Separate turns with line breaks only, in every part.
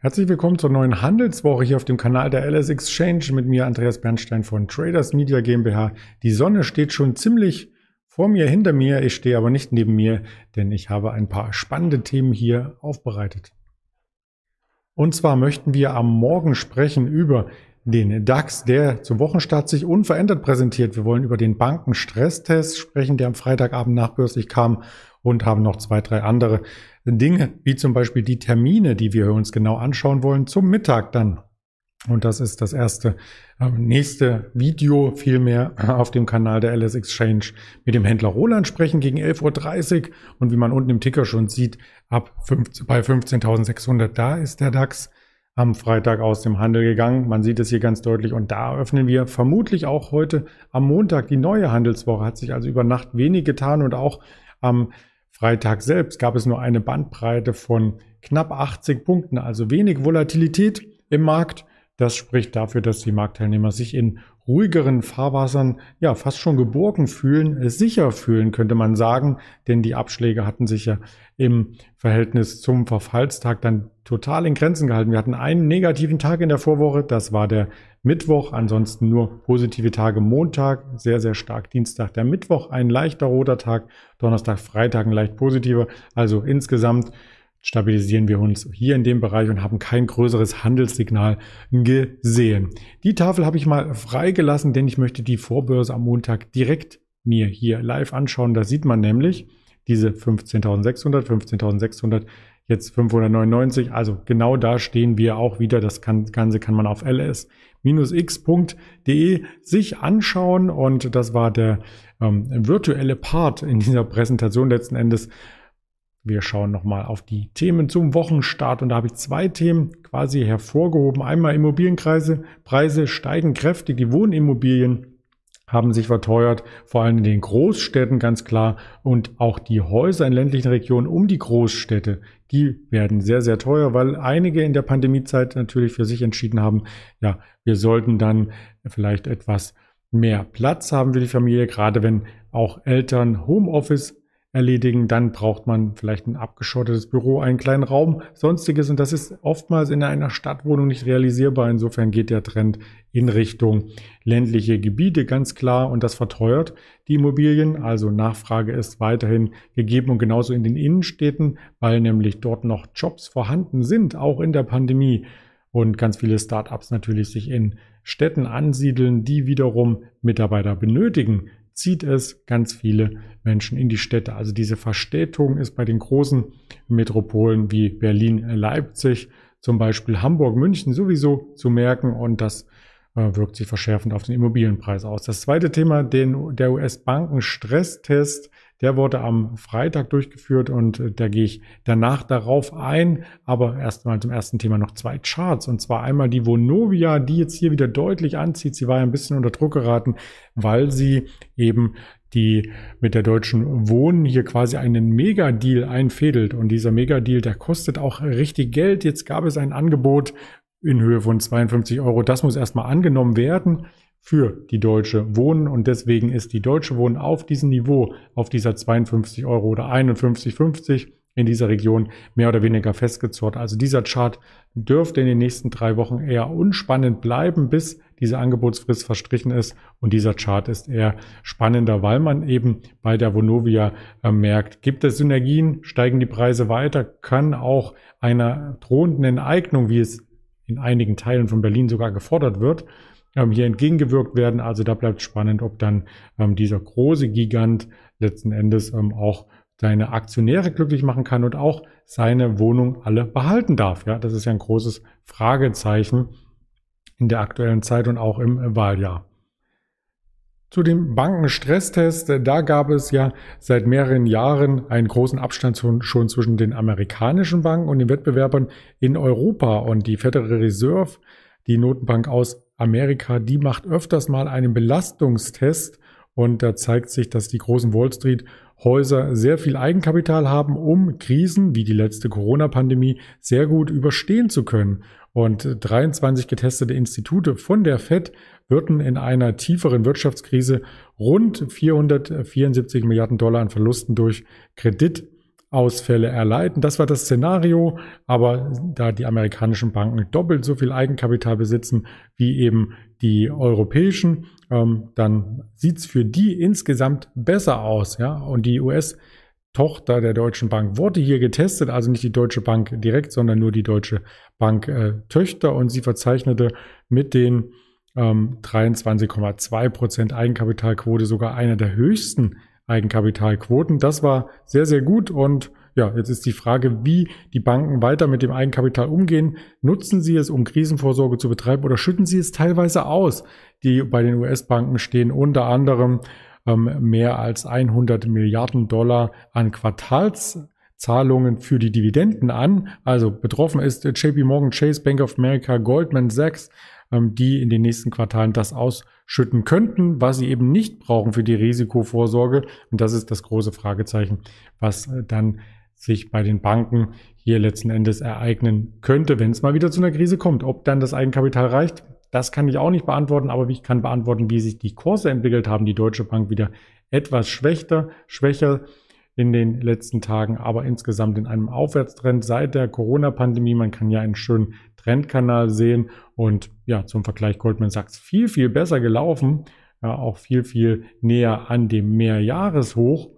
Herzlich willkommen zur neuen Handelswoche hier auf dem Kanal der LS Exchange mit mir Andreas Bernstein von Traders Media GmbH. Die Sonne steht schon ziemlich vor mir, hinter mir. Ich stehe aber nicht neben mir, denn ich habe ein paar spannende Themen hier aufbereitet. Und zwar möchten wir am Morgen sprechen über den DAX, der zum Wochenstart sich unverändert präsentiert. Wir wollen über den Bankenstresstest sprechen, der am Freitagabend nachbörslich kam und haben noch zwei, drei andere Dinge, wie zum Beispiel die Termine, die wir uns genau anschauen wollen, zum Mittag dann. Und das ist das erste äh, nächste Video vielmehr auf dem Kanal der LS Exchange mit dem Händler Roland sprechen gegen 11.30 Uhr. Und wie man unten im Ticker schon sieht, ab 15, bei 15.600, da ist der DAX am Freitag aus dem Handel gegangen. Man sieht es hier ganz deutlich und da öffnen wir vermutlich auch heute am Montag die neue Handelswoche. Hat sich also über Nacht wenig getan und auch am Freitag selbst gab es nur eine Bandbreite von knapp 80 Punkten, also wenig Volatilität im Markt. Das spricht dafür, dass die Marktteilnehmer sich in ruhigeren Fahrwassern ja fast schon geborgen fühlen, sicher fühlen, könnte man sagen, denn die Abschläge hatten sich ja im Verhältnis zum Verfallstag dann total in Grenzen gehalten. Wir hatten einen negativen Tag in der Vorwoche, das war der Mittwoch, ansonsten nur positive Tage. Montag, sehr, sehr stark. Dienstag, der Mittwoch ein leichter roter Tag, Donnerstag, Freitag ein leicht positiver. Also insgesamt stabilisieren wir uns hier in dem Bereich und haben kein größeres Handelssignal gesehen. Die Tafel habe ich mal freigelassen, denn ich möchte die Vorbörse am Montag direkt mir hier live anschauen. Da sieht man nämlich diese 15.600, 15.600, jetzt 599. Also genau da stehen wir auch wieder. Das Ganze kann man auf ls-x.de sich anschauen. Und das war der ähm, virtuelle Part in dieser Präsentation letzten Endes wir schauen nochmal auf die Themen zum Wochenstart und da habe ich zwei Themen quasi hervorgehoben. Einmal Immobilienkreise, Preise steigen kräftig, die Wohnimmobilien haben sich verteuert, vor allem in den Großstädten ganz klar. Und auch die Häuser in ländlichen Regionen um die Großstädte, die werden sehr, sehr teuer, weil einige in der Pandemiezeit natürlich für sich entschieden haben, ja, wir sollten dann vielleicht etwas mehr Platz haben für die Familie, gerade wenn auch Eltern Homeoffice erledigen. Dann braucht man vielleicht ein abgeschottetes Büro, einen kleinen Raum, sonstiges. Und das ist oftmals in einer Stadtwohnung nicht realisierbar. Insofern geht der Trend in Richtung ländliche Gebiete ganz klar und das verteuert die Immobilien. Also Nachfrage ist weiterhin gegeben und genauso in den Innenstädten, weil nämlich dort noch Jobs vorhanden sind, auch in der Pandemie und ganz viele Startups natürlich sich in Städten ansiedeln, die wiederum Mitarbeiter benötigen zieht es ganz viele Menschen in die Städte. Also diese Verstädtung ist bei den großen Metropolen wie Berlin, Leipzig, zum Beispiel Hamburg, München sowieso zu merken und das äh, wirkt sich verschärfend auf den Immobilienpreis aus. Das zweite Thema, den, der US-Banken-Stresstest, der wurde am Freitag durchgeführt und äh, da gehe ich danach darauf ein. Aber erstmal zum ersten Thema noch zwei Charts. Und zwar einmal die Vonovia, die jetzt hier wieder deutlich anzieht. Sie war ja ein bisschen unter Druck geraten, weil sie eben die mit der Deutschen Wohnen hier quasi einen Megadeal einfädelt. Und dieser Megadeal, der kostet auch richtig Geld. Jetzt gab es ein Angebot in Höhe von 52 Euro. Das muss erstmal angenommen werden für die Deutsche Wohnen und deswegen ist die Deutsche Wohnen auf diesem Niveau, auf dieser 52 Euro oder 51,50 in dieser Region mehr oder weniger festgezurrt. Also dieser Chart dürfte in den nächsten drei Wochen eher unspannend bleiben, bis diese Angebotsfrist verstrichen ist. Und dieser Chart ist eher spannender, weil man eben bei der Vonovia äh, merkt, gibt es Synergien, steigen die Preise weiter, kann auch einer drohenden Enteignung, wie es in einigen Teilen von Berlin sogar gefordert wird, ähm, hier entgegengewirkt werden. Also da bleibt spannend, ob dann ähm, dieser große Gigant letzten Endes ähm, auch seine Aktionäre glücklich machen kann und auch seine Wohnung alle behalten darf. Ja, das ist ja ein großes Fragezeichen in der aktuellen Zeit und auch im Wahljahr. Zu dem Bankenstresstest, da gab es ja seit mehreren Jahren einen großen Abstand schon zwischen den amerikanischen Banken und den Wettbewerbern in Europa. Und die Federal Reserve, die Notenbank aus Amerika, die macht öfters mal einen Belastungstest. Und da zeigt sich, dass die großen Wall Street Häuser sehr viel Eigenkapital haben, um Krisen wie die letzte Corona-Pandemie sehr gut überstehen zu können. Und 23 getestete Institute von der Fed würden in einer tieferen Wirtschaftskrise rund 474 Milliarden Dollar an Verlusten durch Kredit Ausfälle erleiden. Das war das Szenario, aber da die amerikanischen Banken doppelt so viel Eigenkapital besitzen wie eben die europäischen, ähm, dann sieht's für die insgesamt besser aus. Ja? Und die US-Tochter der Deutschen Bank wurde hier getestet, also nicht die Deutsche Bank direkt, sondern nur die Deutsche Bank äh, Töchter und sie verzeichnete mit den ähm, 23,2 Prozent Eigenkapitalquote sogar eine der höchsten Eigenkapitalquoten. Das war sehr, sehr gut und ja, jetzt ist die Frage, wie die Banken weiter mit dem Eigenkapital umgehen. Nutzen sie es, um Krisenvorsorge zu betreiben oder schütten sie es teilweise aus? Die bei den US-Banken stehen unter anderem ähm, mehr als 100 Milliarden Dollar an Quartalszahlungen für die Dividenden an. Also betroffen ist JP Morgan Chase, Bank of America, Goldman Sachs, die in den nächsten Quartalen das ausschütten könnten, was sie eben nicht brauchen für die Risikovorsorge. Und das ist das große Fragezeichen, was äh, dann sich bei den Banken hier letzten Endes ereignen könnte, wenn es mal wieder zu einer Krise kommt. Ob dann das Eigenkapital reicht, das kann ich auch nicht beantworten, aber ich kann beantworten, wie sich die Kurse entwickelt haben. Die Deutsche Bank wieder etwas schwächer, schwächer in den letzten Tagen, aber insgesamt in einem Aufwärtstrend seit der Corona-Pandemie. Man kann ja einen schönen Trendkanal sehen und ja, zum Vergleich Goldman Sachs viel, viel besser gelaufen, ja, auch viel, viel näher an dem Mehrjahreshoch,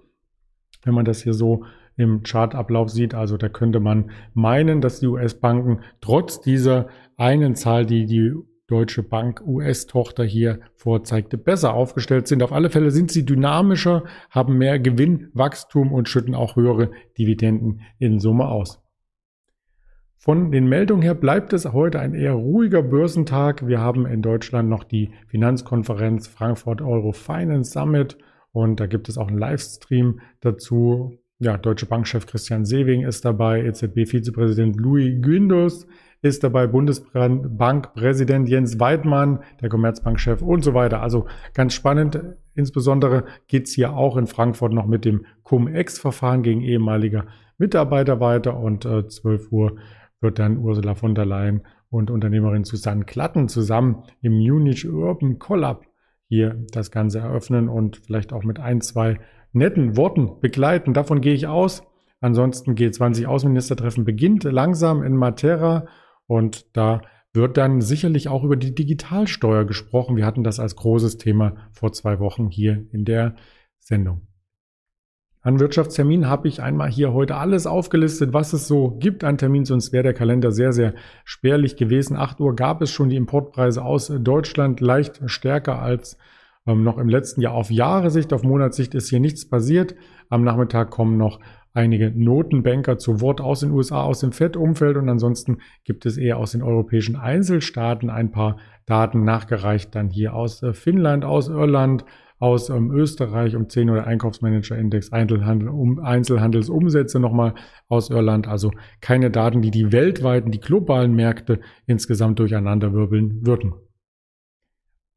wenn man das hier so im Chartablauf sieht. Also da könnte man meinen, dass die US-Banken trotz dieser einen Zahl, die die Deutsche Bank US-Tochter hier vorzeigte, besser aufgestellt sind. Auf alle Fälle sind sie dynamischer, haben mehr Gewinnwachstum und schütten auch höhere Dividenden in Summe aus. Von den Meldungen her bleibt es heute ein eher ruhiger Börsentag. Wir haben in Deutschland noch die Finanzkonferenz Frankfurt Euro Finance Summit und da gibt es auch einen Livestream dazu. Ja, Deutsche Bankchef Christian Sewing ist dabei, EZB-Vizepräsident Louis Gündus ist dabei Bundesbankpräsident Jens Weidmann, der Commerzbankchef und so weiter. Also ganz spannend. Insbesondere geht's hier auch in Frankfurt noch mit dem Cum-Ex-Verfahren gegen ehemalige Mitarbeiter weiter und äh, 12 Uhr wird dann Ursula von der Leyen und Unternehmerin Susanne Klatten zusammen im Munich Urban Collab hier das Ganze eröffnen und vielleicht auch mit ein, zwei netten Worten begleiten. Davon gehe ich aus. Ansonsten G20-Außenministertreffen beginnt langsam in Matera und da wird dann sicherlich auch über die Digitalsteuer gesprochen. Wir hatten das als großes Thema vor zwei Wochen hier in der Sendung. An Wirtschaftstermin habe ich einmal hier heute alles aufgelistet, was es so gibt an Terminen, sonst wäre der Kalender sehr, sehr spärlich gewesen. 8 Uhr gab es schon die Importpreise aus Deutschland leicht stärker als ähm, noch im letzten Jahr. Auf Jahressicht, auf Monatssicht ist hier nichts passiert. Am Nachmittag kommen noch einige Notenbanker zu Wort aus den USA, aus dem FED-Umfeld und ansonsten gibt es eher aus den europäischen Einzelstaaten ein paar Daten nachgereicht, dann hier aus äh, Finnland, aus Irland, aus ähm, Österreich um 10 oder Einkaufsmanager-Index, Einzelhandel, um, Einzelhandelsumsätze nochmal aus Irland. Also keine Daten, die die weltweiten, die globalen Märkte insgesamt durcheinanderwirbeln würden.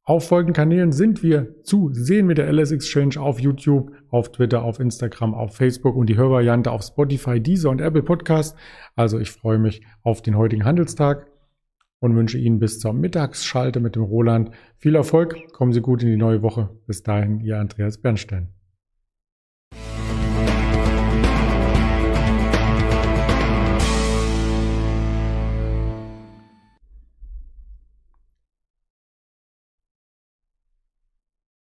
Auf folgenden Kanälen sind wir zu sehen mit der LS Exchange auf YouTube, auf Twitter, auf Instagram, auf Facebook und die Hörvariante auf Spotify, Deezer und Apple Podcast. Also ich freue mich auf den heutigen Handelstag und wünsche Ihnen bis zur Mittagsschalte mit dem Roland viel Erfolg. Kommen Sie gut in die neue Woche. Bis dahin, Ihr Andreas Bernstein.